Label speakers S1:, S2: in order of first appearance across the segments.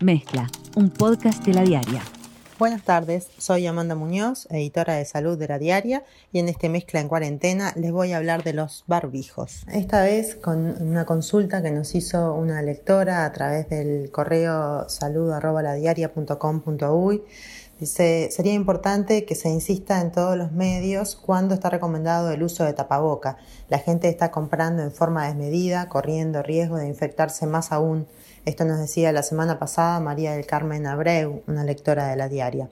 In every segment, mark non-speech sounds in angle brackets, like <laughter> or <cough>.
S1: Mezcla, un podcast de la diaria.
S2: Buenas tardes, soy Amanda Muñoz, editora de salud de la diaria, y en este mezcla en cuarentena les voy a hablar de los barbijos. Esta vez con una consulta que nos hizo una lectora a través del correo salud.ladiaria.com.uy. Dice, sería importante que se insista en todos los medios cuando está recomendado el uso de tapaboca. La gente está comprando en forma desmedida, corriendo riesgo de infectarse más aún. Esto nos decía la semana pasada María del Carmen Abreu, una lectora de la diaria.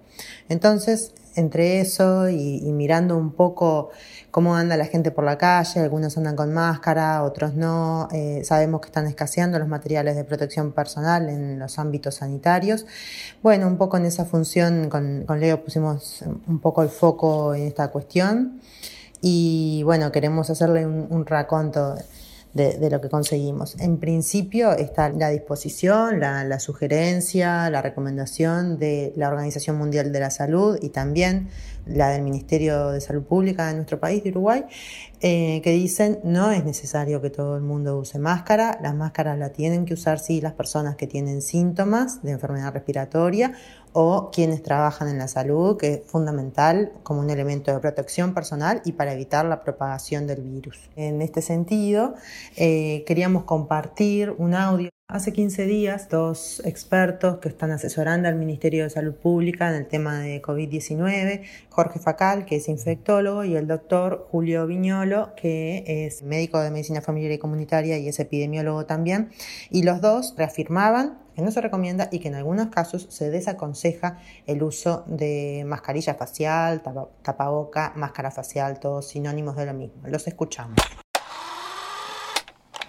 S2: Entonces, entre eso y, mirando un poco cómo anda la gente por la calle, algunos andan con máscara, otros no, eh, sabemos que están escaseando los materiales de protección personal en los ámbitos sanitarios. Bueno, un poco en esa función con, Leo pusimos un poco el foco en esta cuestión y bueno, queremos hacerle un, un raconto de, lo que conseguimos. En principio está la disposición, la, sugerencia, la recomendación de la Organización Mundial de la Salud y también la del Ministerio de Salud Pública de nuestro país, de Uruguay, eh, que dicen no es necesario que todo el mundo use máscara, las máscaras la tienen que usar sí las personas que tienen síntomas de enfermedad respiratoria o quienes trabajan en la salud, que es fundamental como un elemento de protección personal y para evitar la propagación del virus. En este sentido, eh, queríamos compartir un audio. Hace 15 días, dos expertos que están asesorando al Ministerio de Salud Pública en el tema de COVID-19, Jorge Facal, que es infectólogo, y el doctor Julio Viñolo, que es médico de medicina familiar y comunitaria y es epidemiólogo también, y los dos reafirmaban que no se recomienda y que en algunos casos se desaconseja el uso de mascarilla facial, tapaboca, máscara facial, todos sinónimos de lo mismo. Los escuchamos.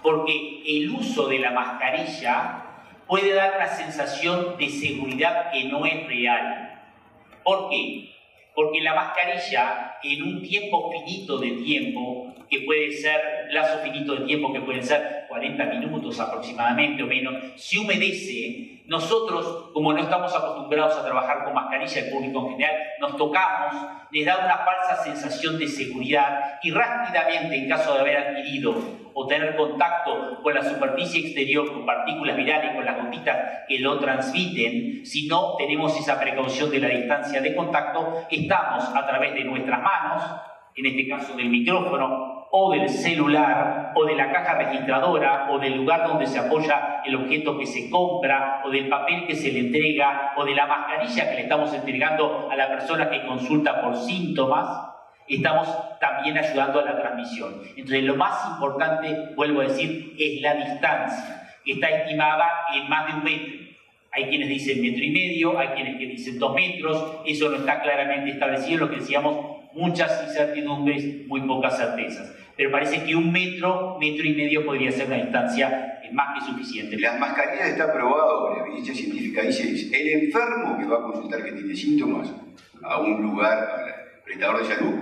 S3: Porque el uso de la mascarilla puede dar una sensación de seguridad que no es real. ¿Por qué? Porque la mascarilla, en un tiempo finito de tiempo, que puede ser, lazo finito de tiempo que pueden ser 40 minutos aproximadamente o menos, si humedece, nosotros, como no estamos acostumbrados a trabajar con mascarilla, el público en general, nos tocamos, les da una falsa sensación de seguridad y rápidamente, en caso de haber adquirido o tener contacto con la superficie exterior, con partículas virales, con las gotitas que lo transmiten, si no tenemos esa precaución de la distancia de contacto, estamos a través de nuestras manos, en este caso del micrófono, o del celular, o de la caja registradora, o del lugar donde se apoya el objeto que se compra, o del papel que se le entrega, o de la mascarilla que le estamos entregando a la persona que consulta por síntomas, estamos también ayudando a la transmisión. Entonces, lo más importante, vuelvo a decir, es la distancia, que está estimada en más de un metro. Hay quienes dicen metro y medio, hay quienes que dicen dos metros, eso no está claramente establecido, lo que decíamos muchas incertidumbres, muy pocas certezas. Pero parece que un metro, metro y medio podría ser una distancia más que suficiente.
S4: Las mascarillas está probado, la evidencia científica dice, el enfermo que va a consultar que tiene síntomas a un lugar, al prestador de salud,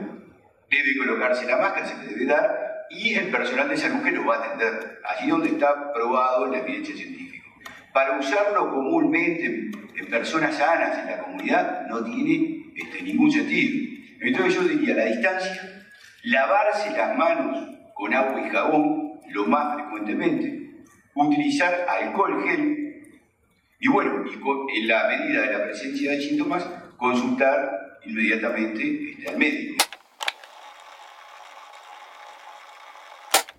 S4: debe colocarse la máscara, se le debe dar, y el personal de salud que lo va a atender, allí donde está probado la evidencia científica. Para usarlo comúnmente en personas sanas en la comunidad no tiene este, ningún sentido. Entonces yo diría, la distancia, lavarse las manos con agua y jabón lo más frecuentemente, utilizar alcohol gel y bueno, en la medida de la presencia de síntomas, consultar inmediatamente este, al médico.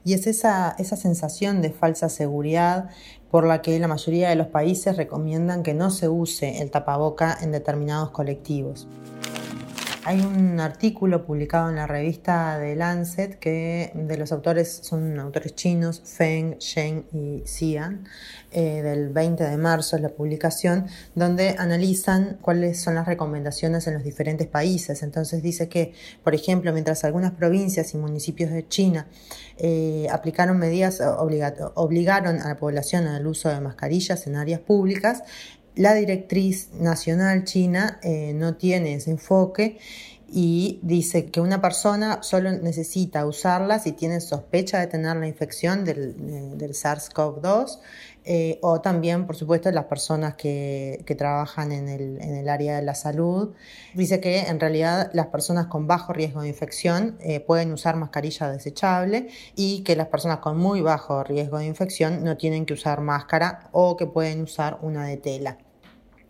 S2: Y es esa, esa sensación de falsa seguridad por la que la mayoría de los países recomiendan que no se use el tapaboca en determinados colectivos. Hay un artículo publicado en la revista de Lancet que de los autores son autores chinos, Feng, Shen y Xian, eh, del 20 de marzo es la publicación, donde analizan cuáles son las recomendaciones en los diferentes países. Entonces dice que, por ejemplo, mientras algunas provincias y municipios de China eh, aplicaron medidas, obligaron a la población al uso de mascarillas en áreas públicas, la directriz nacional china eh, no tiene ese enfoque y dice que una persona solo necesita usarla si tiene sospecha de tener la infección del, eh, SARS-CoV-2 eh, o también, por supuesto, las personas que, trabajan en el, en el, área de la salud. Dice que en realidad las personas con bajo riesgo de infección pueden usar mascarilla desechable y que las personas con muy bajo riesgo de infección no tienen que usar máscara o que pueden usar una de tela.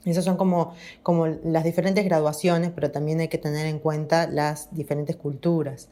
S2: Esas son como, como las diferentes graduaciones, pero también hay que tener en cuenta las diferentes culturas.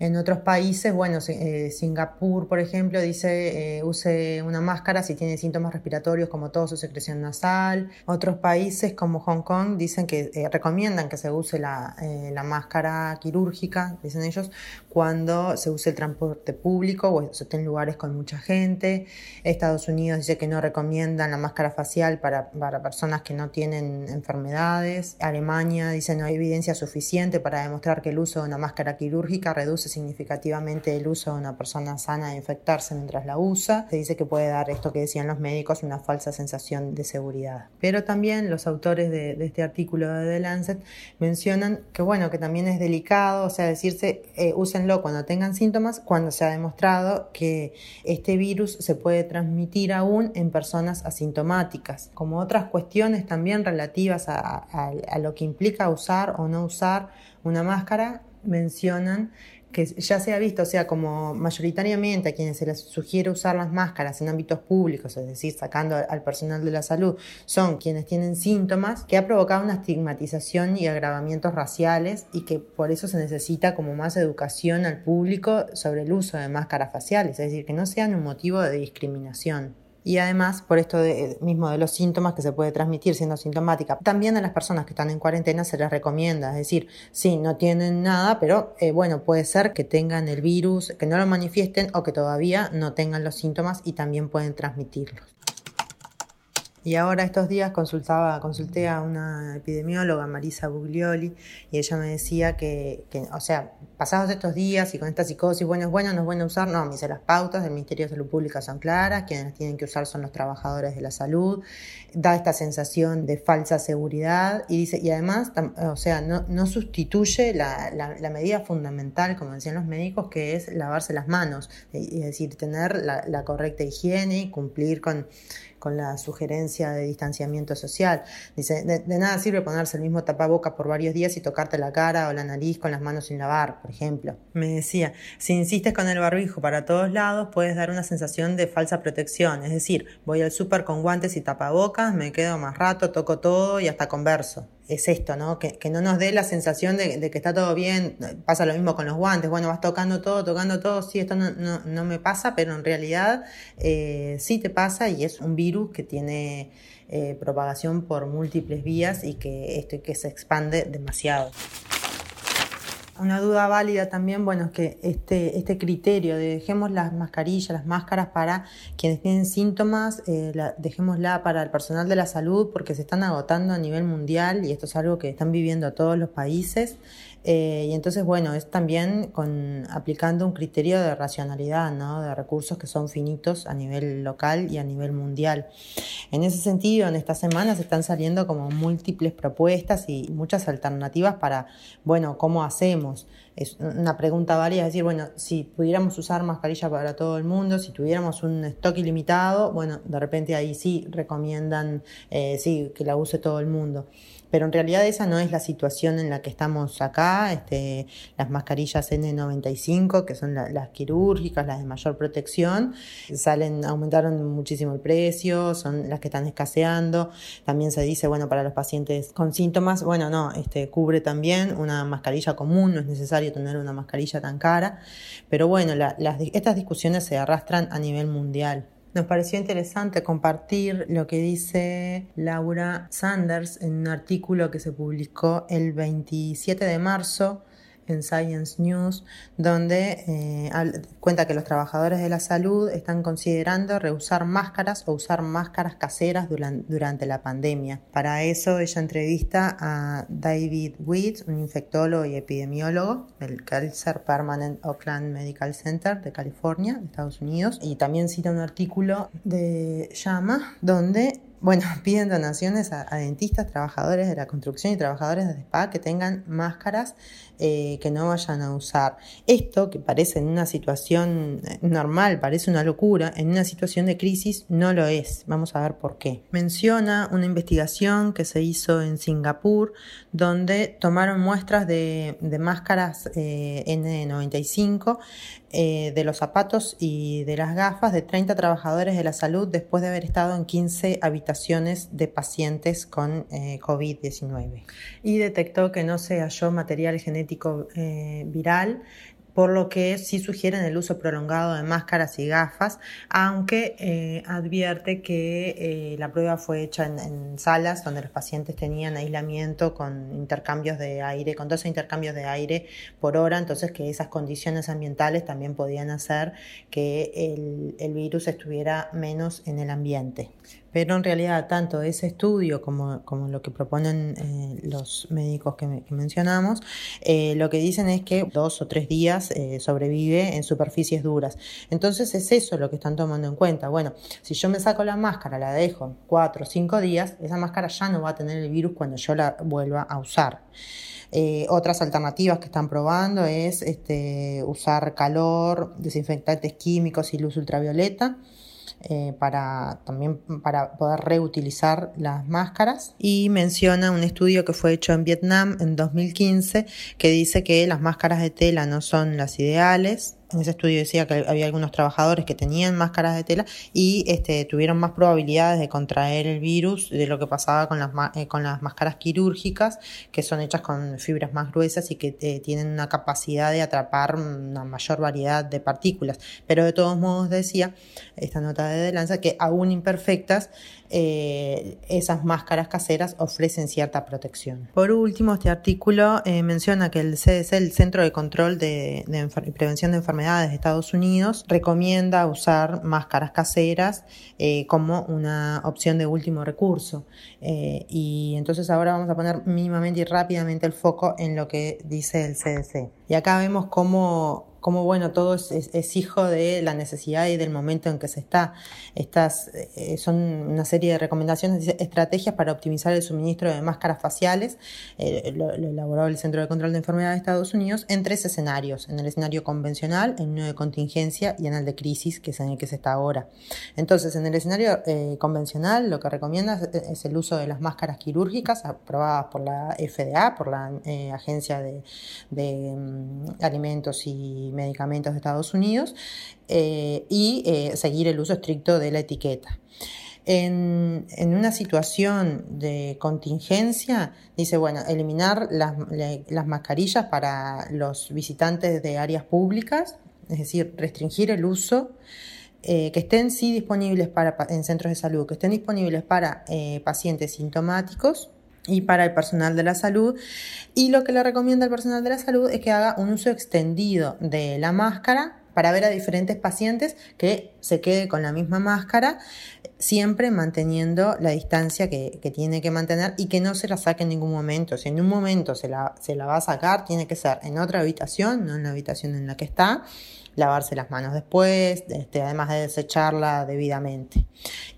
S2: En otros países, bueno, eh, Singapur, por ejemplo, dice eh, use una máscara si tiene síntomas respiratorios como tos o secreción nasal. Otros países como Hong Kong dicen que eh, recomiendan que se use la, la, máscara quirúrgica, dicen ellos, cuando se use el transporte público o se esté en lugares con mucha gente. Estados Unidos dice que no recomiendan la máscara facial para, para personas que no tienen enfermedades. Alemania dice no hay evidencia suficiente para demostrar que el uso de una máscara quirúrgica reduce significativamente el uso de una persona sana de infectarse mientras la usa. Se dice que puede dar esto que decían los médicos, una falsa sensación de seguridad. Pero también los autores de, este artículo de The Lancet mencionan que bueno, que también es delicado, o sea, decirse, eh, úsenlo cuando tengan síntomas, cuando se ha demostrado que este virus se puede transmitir aún en personas asintomáticas, como otras cuestiones también relativas a lo que implica usar o no usar una máscara, mencionan que ya se ha visto, o sea, como mayoritariamente a quienes se les sugiere usar las máscaras en ámbitos públicos, es decir, sacando al personal de la salud, son quienes tienen síntomas, que ha provocado una estigmatización y agravamientos raciales y que por eso se necesita como más educación al público sobre el uso de máscaras faciales, es decir, que no sean un motivo de discriminación y además por esto de, mismo de los síntomas que se puede transmitir siendo sintomática. También a las personas que están en cuarentena se les recomienda, es decir, sí, no tienen nada, pero eh, bueno, puede ser que tengan el virus, que no lo manifiesten o que todavía no tengan los síntomas y también pueden transmitirlos. Y ahora estos días consultaba, consulté a una epidemióloga, Marisa Buglioli, y ella me decía que, o sea, pasados estos días y con esta psicosis, bueno, es bueno, no es bueno usar, no, me dice, las pautas del Ministerio de Salud Pública son claras, quienes tienen que usar son los trabajadores de la salud, da esta sensación de falsa seguridad, y dice, y además, o sea, no, no sustituye la, la, medida fundamental, como decían los médicos, que es lavarse las manos, es decir, tener la, la correcta higiene y cumplir con con la sugerencia de distanciamiento social. Dice, de, nada sirve ponerse el mismo tapaboca por varios días y tocarte la cara o la nariz con las manos sin lavar, por ejemplo. Me decía, si insistes con el barbijo para todos lados, puedes dar una sensación de falsa protección. Es decir, voy al súper con guantes y tapabocas, me quedo más rato, toco todo y hasta converso es esto, ¿no? Que, no nos dé la sensación de, que está todo bien. Pasa lo mismo con los guantes. Bueno, vas tocando todo, tocando todo. Sí, esto no, no, me pasa, pero en realidad eh, sí te pasa y es un virus que tiene eh, propagación por múltiples vías y que, esto, que se expande demasiado. Una duda válida también, bueno, es que este, este criterio de dejemos las mascarillas, las máscaras para quienes tienen síntomas, eh, dejémosla para el personal de la salud porque se están agotando a nivel mundial y esto es algo que están viviendo todos los países. Eh, y entonces, bueno, es también con, aplicando un criterio de racionalidad, ¿no? de recursos que son finitos a nivel local y a nivel mundial. En ese sentido, en estas semanas están saliendo como múltiples propuestas y muchas alternativas para, bueno, ¿cómo hacemos? Es una pregunta válida, es decir, bueno, si pudiéramos usar mascarilla para todo el mundo, si tuviéramos un stock ilimitado, bueno, de repente ahí sí recomiendan, eh, sí, que la use todo el mundo pero en realidad esa no es la situación en la que estamos acá. Este, las mascarillas N95, que son las quirúrgicas, las de mayor protección, salen, aumentaron muchísimo el precio, son las que están escaseando. También se dice, bueno, para los pacientes con síntomas, bueno, no, este, cubre también una mascarilla común, no es necesario tener una mascarilla tan cara, pero bueno, las, estas discusiones se arrastran a nivel mundial. Nos pareció interesante compartir lo que dice Laura Sanders en un artículo que se publicó el 27 de marzo en Science News, donde eh, cuenta que los trabajadores de la salud están considerando reusar máscaras o usar máscaras caseras durante, la pandemia. Para eso ella entrevista a David Witt, un infectólogo y epidemiólogo del Kaiser Permanent Oakland Medical Center de California, Estados Unidos, y también cita un artículo de Llama, donde bueno, <laughs> piden donaciones a, dentistas, trabajadores de la construcción y trabajadores de spa que tengan máscaras eh, que no vayan a usar. Esto, que parece en una situación eh, normal, parece una locura, en una situación de crisis no lo es. Vamos a ver por qué. Menciona una investigación que se hizo en Singapur, donde tomaron muestras de, máscaras eh, N95 eh, de los zapatos y de las gafas de 30 trabajadores de la salud después de haber estado en 15 habitaciones de pacientes con eh, COVID-19. Y detectó que no se halló material genético eh, viral por lo que sí sugieren el uso prolongado de máscaras y gafas, aunque eh, advierte que eh, la prueba fue hecha en, salas donde los pacientes tenían aislamiento con intercambios de aire, con 12 intercambios de aire por hora, entonces que esas condiciones ambientales también podían hacer que el virus estuviera menos en el ambiente pero en realidad tanto ese estudio como, como lo que proponen eh, los médicos que, mencionamos, eh, lo que dicen es que dos o tres días eh, sobrevive en superficies duras. Entonces es eso lo que están tomando en cuenta. Bueno, si yo me saco la máscara, la dejo cuatro o cinco días, esa máscara ya no va a tener el virus cuando yo la vuelva a usar. otras alternativas que están probando es este, usar calor, desinfectantes químicos y luz ultravioleta. Eh, para también para poder reutilizar las máscaras. Y menciona un estudio que fue hecho en Vietnam en 2015 que dice que las máscaras de tela no son las ideales en ese estudio decía que había algunos trabajadores que tenían máscaras de tela y este, tuvieron más probabilidades de contraer el virus de lo que pasaba con las, eh, máscaras quirúrgicas, que son hechas con fibras más gruesas y que eh, tienen una capacidad de atrapar una mayor variedad de partículas. Pero de todos modos decía esta nota de Lanza que aún imperfectas, eh, esas máscaras caseras ofrecen cierta protección. Por último, este artículo menciona que el CDC, el Centro de Control de, Prevención de Enfermedades, de Estados Unidos recomienda usar máscaras caseras eh, como una opción de último recurso. Eh, y entonces ahora vamos a poner mínimamente y rápidamente el foco en lo que dice el CDC. Y acá vemos cómo como bueno, todo es, hijo de la necesidad y del momento en que se está. Estas eh, son una serie de recomendaciones, estrategias para optimizar el suministro de máscaras faciales, eh, lo, elaboró el Centro de Control de Enfermedades de Estados Unidos, en tres escenarios, en el escenario convencional, en uno de contingencia y en el de crisis, que es en el que se está ahora. Entonces, en el escenario eh, convencional, lo que recomienda es, el uso de las máscaras quirúrgicas aprobadas por la FDA, por la Agencia de, de mm, Alimentos y medicamentos de Estados Unidos eh, y eh, seguir el uso estricto de la etiqueta. En, una situación de contingencia, dice, bueno, eliminar las, mascarillas para los visitantes de áreas públicas, es decir, restringir el uso, eh, que estén sí disponibles para, en centros de salud, que estén disponibles para pacientes sintomáticos y para el personal de la salud. Y lo que le recomienda el personal de la salud es que haga un uso extendido de la máscara para ver a diferentes pacientes que se quede con la misma máscara, siempre manteniendo la distancia que, tiene que mantener y que no se la saque en ningún momento. Si en un momento se la, se la va a sacar, tiene que ser en otra habitación, no en la habitación en la que está lavarse las manos después, este, además de desecharla debidamente.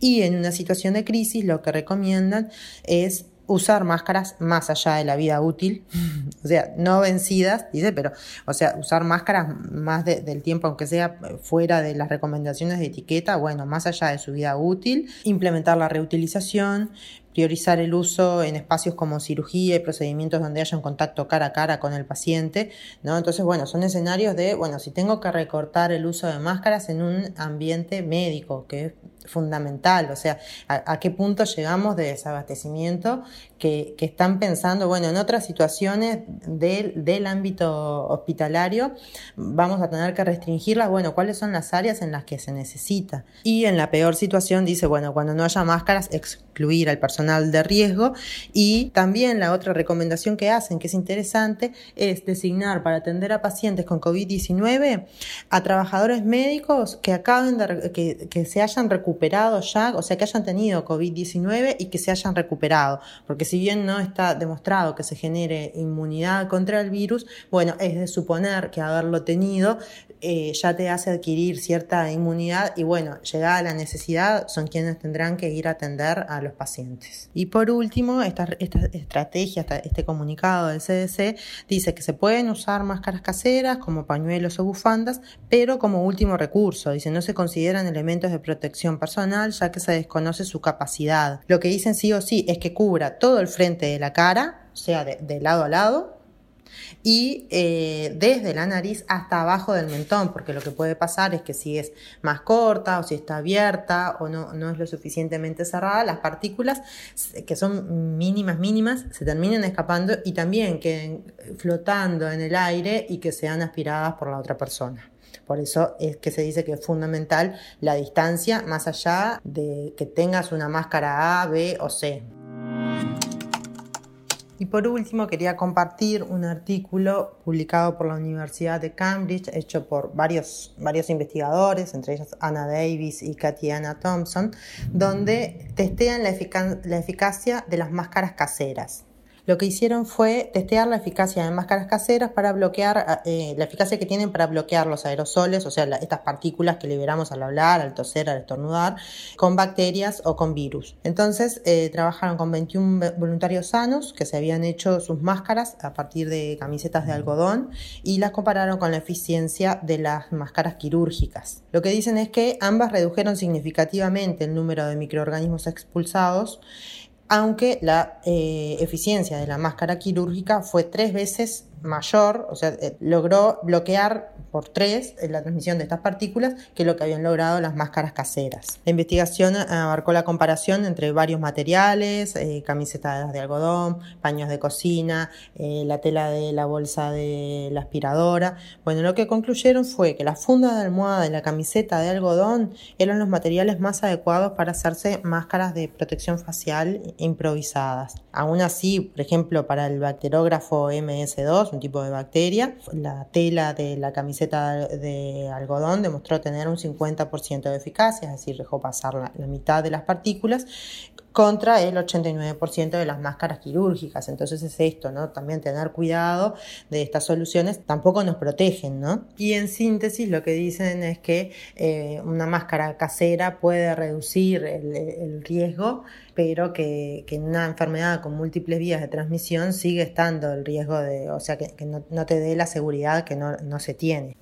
S2: Y en una situación de crisis lo que recomiendan es usar máscaras más allá de la vida útil, <laughs> o sea, no vencidas, dice, pero, o sea, usar máscaras más del tiempo, aunque sea fuera de las recomendaciones de etiqueta, bueno, más allá de su vida útil, implementar la reutilización, priorizar el uso en espacios como cirugía y procedimientos donde haya un contacto cara a cara con el paciente, ¿no? Entonces, bueno, son escenarios de, bueno, si tengo que recortar el uso de máscaras en un ambiente médico, que es fundamental, o sea, a, qué punto llegamos de desabastecimiento que, están pensando, bueno, en otras situaciones del, del ámbito hospitalario vamos a tener que restringirlas, bueno, cuáles son las áreas en las que se necesita. Y en la peor situación dice, bueno, cuando no haya máscaras, excluir al personal de riesgo y también la otra recomendación que hacen, que es interesante, es designar para atender a pacientes con COVID-19 a trabajadores médicos que acaben de, que, que se hayan recuperado recuperado ya, o sea, que hayan tenido COVID-19 y que se hayan recuperado, porque si bien no está demostrado que se genere inmunidad contra el virus, bueno, es de suponer que haberlo tenido eh, ya te hace adquirir cierta inmunidad y bueno, llegada la necesidad son quienes tendrán que ir a atender a los pacientes. Y por último, esta, esta estrategia, este comunicado del CDC dice que se pueden usar máscaras caseras como pañuelos o bufandas, pero como último recurso, dice, no se consideran elementos de protección personal ya que se desconoce su capacidad. Lo que dicen sí o sí es que cubra todo el frente de la cara, o sea, de lado a lado, y eh, desde la nariz hasta abajo del mentón, porque lo que puede pasar es que si es más corta o si está abierta o no, no es lo suficientemente cerrada, las partículas que son mínimas, mínimas, se terminen escapando y también queden flotando en el aire y que sean aspiradas por la otra persona. Por eso es que se dice que es fundamental la distancia más allá de que tengas una máscara A, B o C. Y por último, quería compartir un artículo publicado por la Universidad de Cambridge, hecho por varios, varios investigadores, entre ellos Anna Davis y Katiana Thompson, donde testean la, la eficacia de las máscaras caseras. Lo que hicieron fue testear la eficacia de máscaras caseras para bloquear, eh, la eficacia que tienen para bloquear los aerosoles, o sea, estas partículas que liberamos al hablar, al toser, al estornudar, con bacterias o con virus. Entonces, eh, trabajaron con 21 voluntarios sanos que se habían hecho sus máscaras a partir de camisetas de algodón y las compararon con la eficiencia de las máscaras quirúrgicas. Lo que dicen es que ambas redujeron significativamente el número de microorganismos expulsados aunque la eh, eficiencia de la máscara quirúrgica fue tres veces mayor, o sea, eh, logró bloquear por tres la transmisión de estas partículas que lo que habían logrado las máscaras caseras. La investigación abarcó la comparación entre varios materiales, eh, camisetas de algodón, paños de cocina, eh, la tela de la bolsa de la aspiradora. Bueno, lo que concluyeron fue que la funda de almohada y la camiseta de algodón eran los materiales más adecuados para hacerse máscaras de protección facial improvisadas. Aún así, por ejemplo, para el bacterógrafo MS2, un tipo de bacteria, la tela de la camiseta de algodón demostró tener un 50% de eficacia, es decir, dejó pasar la, mitad de las partículas contra el 89% de las máscaras quirúrgicas. Entonces es esto, ¿no? También tener cuidado de estas soluciones tampoco nos protegen, ¿no? Y en síntesis lo que dicen es que eh, una máscara casera puede reducir el, riesgo, pero que, en una enfermedad con múltiples vías de transmisión sigue estando el riesgo de, o sea, que, no, no, te dé la seguridad que no se tiene.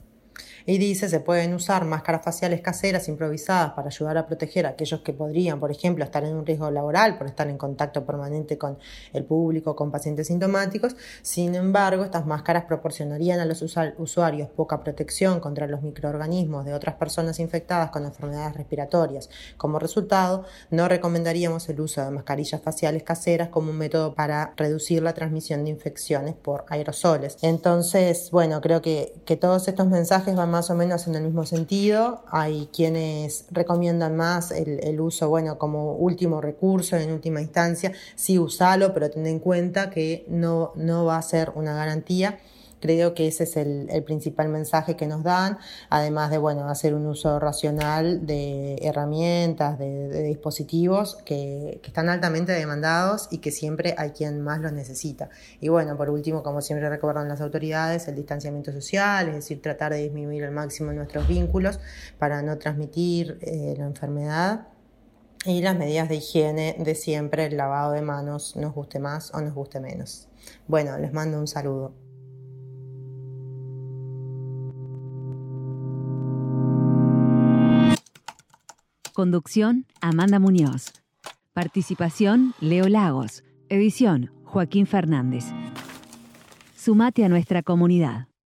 S2: Y dice, se pueden usar máscaras faciales caseras improvisadas para ayudar a proteger a aquellos que podrían, por ejemplo, estar en un riesgo laboral por estar en contacto permanente con el público, con pacientes sintomáticos. Sin embargo, estas máscaras proporcionarían a los usuarios poca protección contra los microorganismos de otras personas infectadas con enfermedades respiratorias. Como resultado, no recomendaríamos el uso de mascarillas faciales caseras como un método para reducir la transmisión de infecciones por aerosoles. Entonces, bueno, creo que, que todos estos mensajes van más o menos en el mismo sentido. Hay quienes recomiendan más el, uso, bueno, como último recurso, en última instancia, sí usalo, pero ten en cuenta que no, no va a ser una garantía Creo que ese es el, principal mensaje que nos dan, además de bueno, hacer un uso racional de herramientas, de, dispositivos que, están altamente demandados y que siempre hay quien más los necesita. Y bueno, por último, como siempre recuerdan las autoridades, el distanciamiento social, es decir, tratar de disminuir al máximo nuestros vínculos para no transmitir eh, la enfermedad y las medidas de higiene de siempre, el lavado de manos, nos guste más o nos guste menos. Bueno, les mando un saludo.
S1: Conducción, Amanda Muñoz. Participación, Leo Lagos. Edición, Joaquín Fernández. Sumate a nuestra comunidad.